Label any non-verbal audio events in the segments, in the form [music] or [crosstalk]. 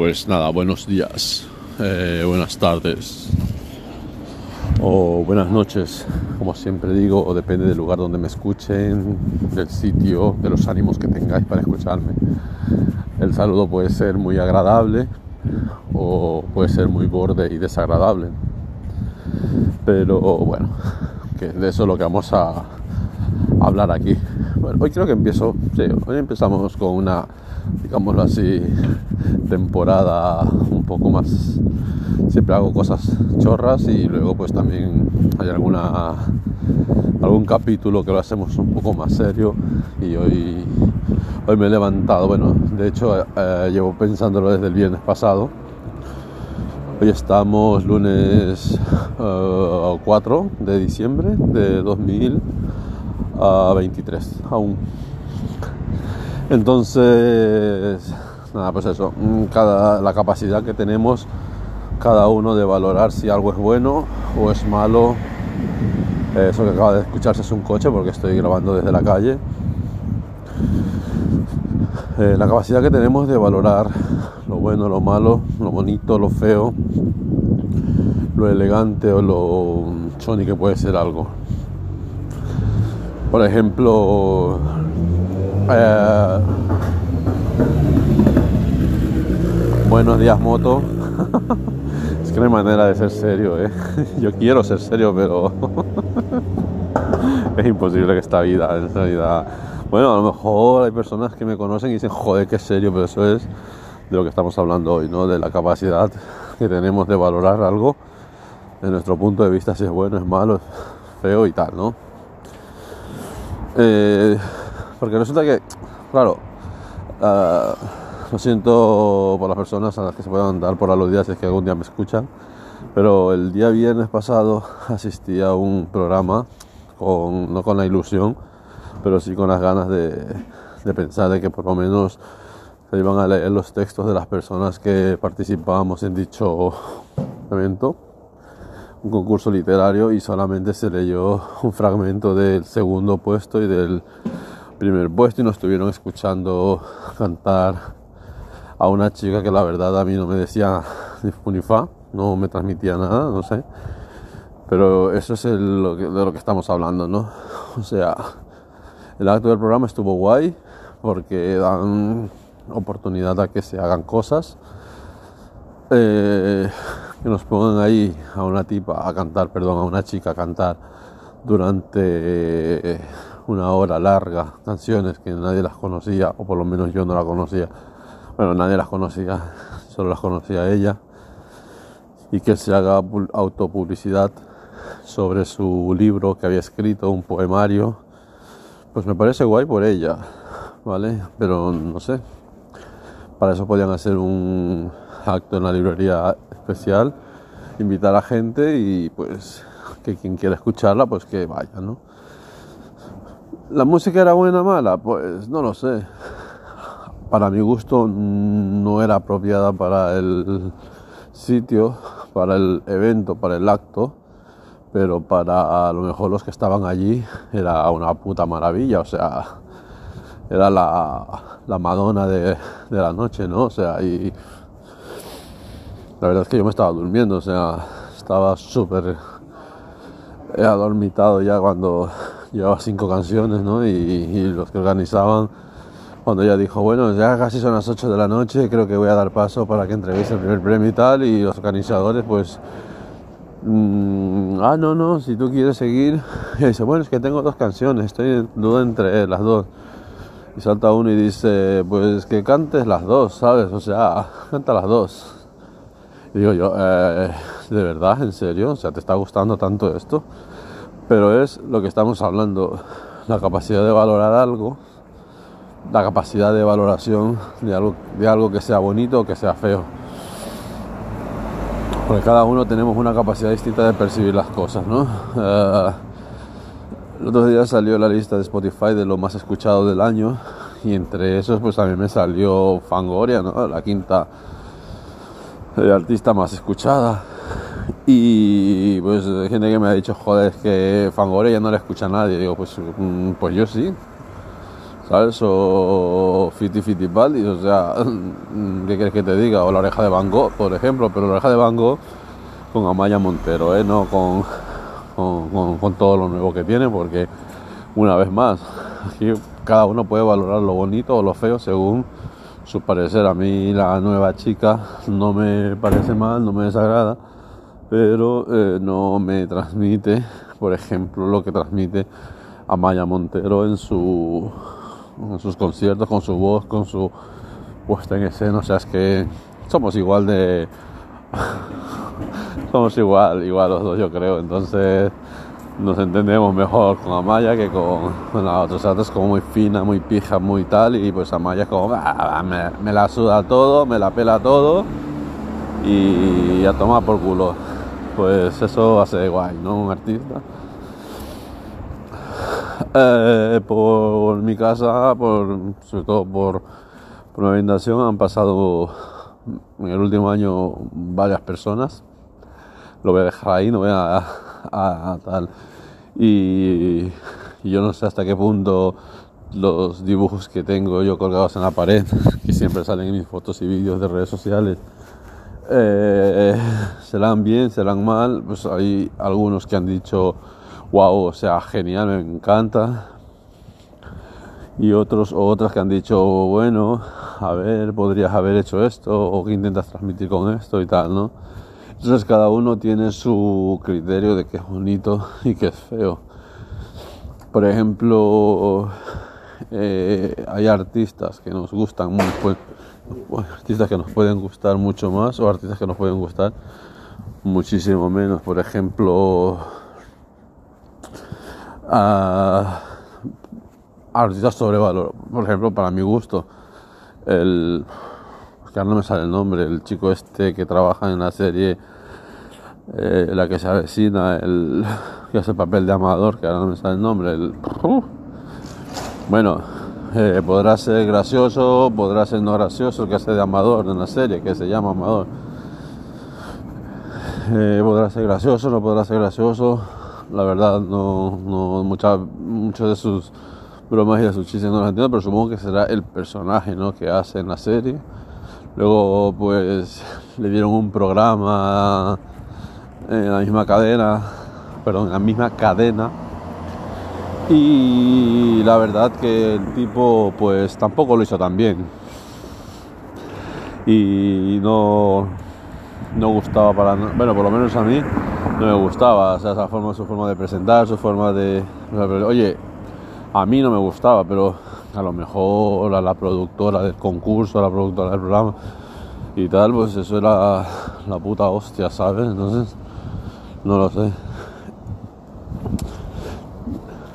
Pues nada, buenos días, eh, buenas tardes o buenas noches, como siempre digo, o depende del lugar donde me escuchen, del sitio, de los ánimos que tengáis para escucharme. El saludo puede ser muy agradable o puede ser muy borde y desagradable. Pero bueno, que de eso es lo que vamos a hablar aquí. Bueno, hoy creo que empiezo, sí, hoy empezamos con una, digámoslo así, temporada un poco más. Siempre hago cosas chorras y luego pues también hay alguna algún capítulo que lo hacemos un poco más serio y hoy hoy me he levantado, bueno, de hecho eh, llevo pensándolo desde el viernes pasado. Hoy estamos lunes 4 eh, de diciembre de 2023 aún. Entonces, nada, pues eso, mm, la capacidad que tenemos cada uno de valorar si algo es bueno o es malo. Eso que acaba de escucharse es un coche porque estoy grabando desde la calle. Eh, la capacidad que tenemos de valorar lo bueno, lo malo, lo bonito, lo feo, lo elegante o lo choni que puede ser algo. Por ejemplo, eh, Buenos días, moto. [laughs] es que no hay manera de ser serio, ¿eh? [laughs] Yo quiero ser serio, pero [laughs] es imposible que esta vida, en realidad. Bueno, a lo mejor hay personas que me conocen y dicen, joder, qué serio, pero eso es de lo que estamos hablando hoy, ¿no? De la capacidad que tenemos de valorar algo de nuestro punto de vista, si es bueno, es malo, es feo y tal, ¿no? Eh, porque resulta que, claro, uh, lo siento por las personas a las que se puedan dar por aludidas si es que algún día me escuchan. Pero el día viernes pasado [laughs] asistí a un programa, con, no con la ilusión, pero sí con las ganas de, de pensar de que por lo menos se iban a leer los textos de las personas que participábamos en dicho evento, un concurso literario, y solamente se leyó un fragmento del segundo puesto y del primer puesto y nos estuvieron escuchando cantar a una chica que la verdad a mí no me decía ni fa, no me transmitía nada, no sé. Pero eso es de lo que estamos hablando, ¿no? O sea, el acto del programa estuvo guay porque dan oportunidad a que se hagan cosas. Eh, que nos pongan ahí a una tipa a cantar, perdón, a una chica a cantar durante una hora larga canciones que nadie las conocía, o por lo menos yo no la conocía bueno, nadie las conocía, [laughs] solo las conocía ella, y que se haga autopublicidad sobre su libro que había escrito, un poemario, pues me parece guay por ella, ¿vale? Pero no sé, para eso podían hacer un acto en la librería especial, invitar a gente y pues que quien quiera escucharla, pues que vaya, ¿no? ¿La música era buena o mala? Pues no lo sé para mi gusto no era apropiada para el sitio, para el evento, para el acto, pero para a lo mejor los que estaban allí era una puta maravilla, o sea, era la, la Madonna de, de, la noche, ¿no? O sea, y la verdad es que yo me estaba durmiendo, o sea, estaba súper adormitado ya cuando llevaba cinco canciones, ¿no? Y, y los que organizaban cuando ella dijo, bueno, ya casi son las 8 de la noche, creo que voy a dar paso para que entreviste el primer premio y tal, y los organizadores, pues, mmm, ah, no, no, si tú quieres seguir, [laughs] y dice, bueno, es que tengo dos canciones, estoy en duda entre las dos. Y salta uno y dice, pues que cantes las dos, ¿sabes? O sea, [laughs] canta las dos. Y digo yo, eh, ¿de verdad? ¿En serio? O sea, ¿te está gustando tanto esto? Pero es lo que estamos hablando, la capacidad de valorar algo la capacidad de valoración de algo, de algo que sea bonito o que sea feo. Porque cada uno tenemos una capacidad distinta de percibir las cosas, ¿no? Uh, el otro día salió la lista de Spotify de lo más escuchado del año y entre esos pues mí me salió Fangoria. La quinta eh, artista más escuchada. Y pues hay gente que me ha dicho, joder, es que Fangoria ya no la escucha nadie. digo, pues, mm, pues yo sí, ¿sabes? O Fiti Fiti Paldis, o sea, ¿qué quieres que te diga? O la oreja de Van Gogh, por ejemplo, pero la oreja de Van Gogh con Amaya Montero, ¿eh? No con, con, con todo lo nuevo que tiene, porque una vez más, aquí cada uno puede valorar lo bonito o lo feo según su parecer. A mí la nueva chica no me parece mal, no me desagrada, pero eh, no me transmite, por ejemplo, lo que transmite Amaya Montero en, su, sus conciertos, con su voz, con su puesta en escena. O sea, es que somos igual de... [laughs] somos igual, igual los dos, yo creo. Entonces nos entendemos mejor con Amaya que con, la otra. O es como muy fina, muy pija, muy tal. Y pues Amaya es como, ah, me, la suda todo, me la pela todo. Y a tomar por culo. Pues eso hace guay, ¿no? Un artista. Eh, por mi casa, por, sobre todo por, por mi orientación, han pasado en el último año varias personas. Lo voy a dejar ahí, no voy a, tal y, yo no sé hasta qué punto los dibujos que tengo yo colgados en la pared, [laughs] que siempre salen en mis fotos y vídeos de redes sociales, eh, serán bien, serán mal. Pues hay algunos que han dicho, wow, o sea, genial, me encanta. Y otros o otras que han dicho, bueno, a ver, podrías haber hecho esto, o que intentas transmitir con esto y tal, ¿no? Entonces cada uno tiene su criterio de qué es bonito [laughs] y qué es feo. Por ejemplo, eh, hay artistas que nos gustan mucho, artistas que nos pueden gustar mucho más o artistas que nos pueden gustar muchísimo menos. Por ejemplo, artistas sobrevalor. Por ejemplo, para mi gusto, el que ahora no me sale el nombre, el chico este que trabaja en la serie eh, La que se avecina, el que hace el papel de Amador, que ahora no me sale el nombre, el... Bueno, [laughs] podrá ser gracioso, podrá ser no gracioso, que hace de Amador en la serie, que se llama Amador. Eh, podrá ser gracioso, no podrá ser gracioso. La verdad, no, no muchos de sus bromas y de sus chistes no los entiendo, pero supongo que será el personaje ¿no? que hace en la serie. Luego pues le dieron un programa en la misma cadena, perdón, en la misma cadena. Y la verdad que el tipo pues tampoco lo hizo tan bien. Y no, no gustaba para bueno por lo menos a mí no me gustaba o sea esa forma su forma de presentar su forma de oye a mí no me gustaba pero a lo mejor a la productora del concurso, a la productora del programa y tal, pues eso era la puta hostia, ¿sabes? Entonces, no lo sé.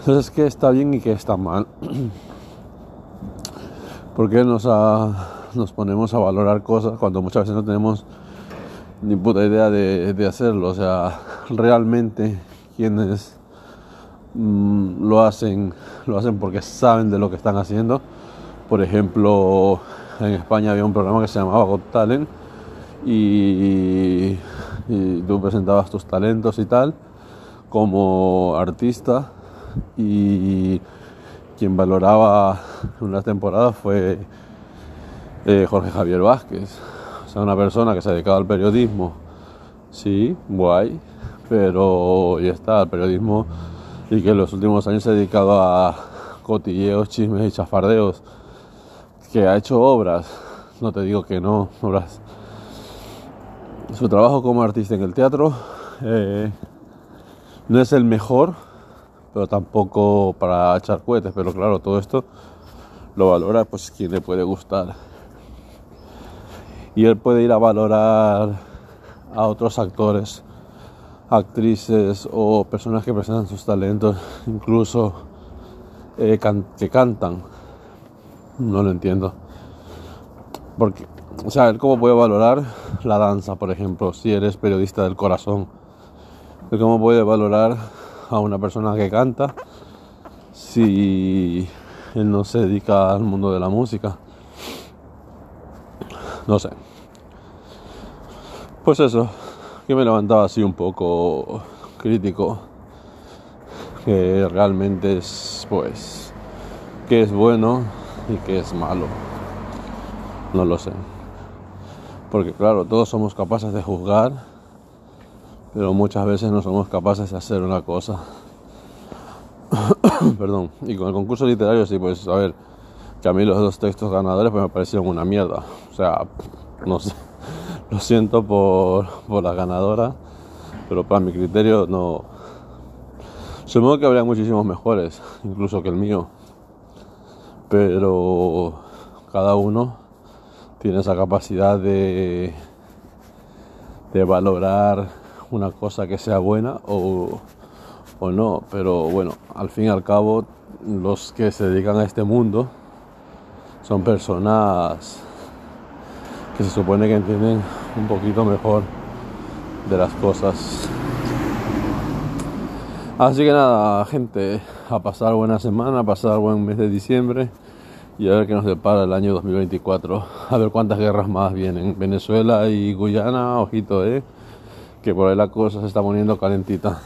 Entonces, ¿qué está bien y qué está mal? [clears throat] porque nos, nos ponemos a valorar cosas cuando muchas veces no tenemos ni puta idea de, de hacerlo? O sea, realmente quienes Mm, lo hacen lo hacen porque saben de lo que están haciendo por ejemplo en España había un programa que se llamaba Got Talent y, tú presentabas tus talentos y tal como artista y quien valoraba una temporada fue eh, Jorge Javier Vázquez. O sea una persona que se dedicaba al periodismo. Sí guay pero ya está el periodismo y que en los últimos años se ha dedicado a cotilleos, chismes y chafardeos, que ha hecho obras, no te digo que no, obras. Su trabajo como artista en el teatro eh, no es el mejor, pero tampoco para echar cohetes, pero claro, todo esto lo valora pues quien le puede gustar. Y él puede ir a valorar a otros actores actrices o personas que presentan sus talentos, incluso eh, que cantan. No lo entiendo. Porque, o sea, ¿cómo puede valorar la danza, por ejemplo, si eres periodista del corazón? ¿Cómo puede valorar a una persona que canta si él no se dedica al mundo de la música? No sé. Pues eso, que me levantaba así un poco crítico, que realmente es pues qué es bueno y qué es malo. No lo sé. Porque claro, todos somos capaces de juzgar, pero muchas veces no somos capaces de hacer una cosa. [coughs] Perdón. Y con el concurso literario sí, pues a ver, que a mí los dos textos ganadores pues me parecieron una mierda. O sea, no sé. [laughs] Lo siento por, por la ganadora, pero para mi criterio no. Supongo que habría muchísimos mejores, incluso que el mío. Pero cada uno tiene esa capacidad de, de valorar una cosa que sea buena o, o no. Pero bueno, al fin y al cabo, los que se dedican a este mundo son personas que se supone que entienden un poquito mejor de las cosas. Así que nada, gente, a pasar buena semana, a pasar buen mes de diciembre y a ver qué nos depara el año 2024. A ver cuántas guerras más vienen. Venezuela y Guyana, ojito, eh, que por ahí la cosa se está poniendo calentita.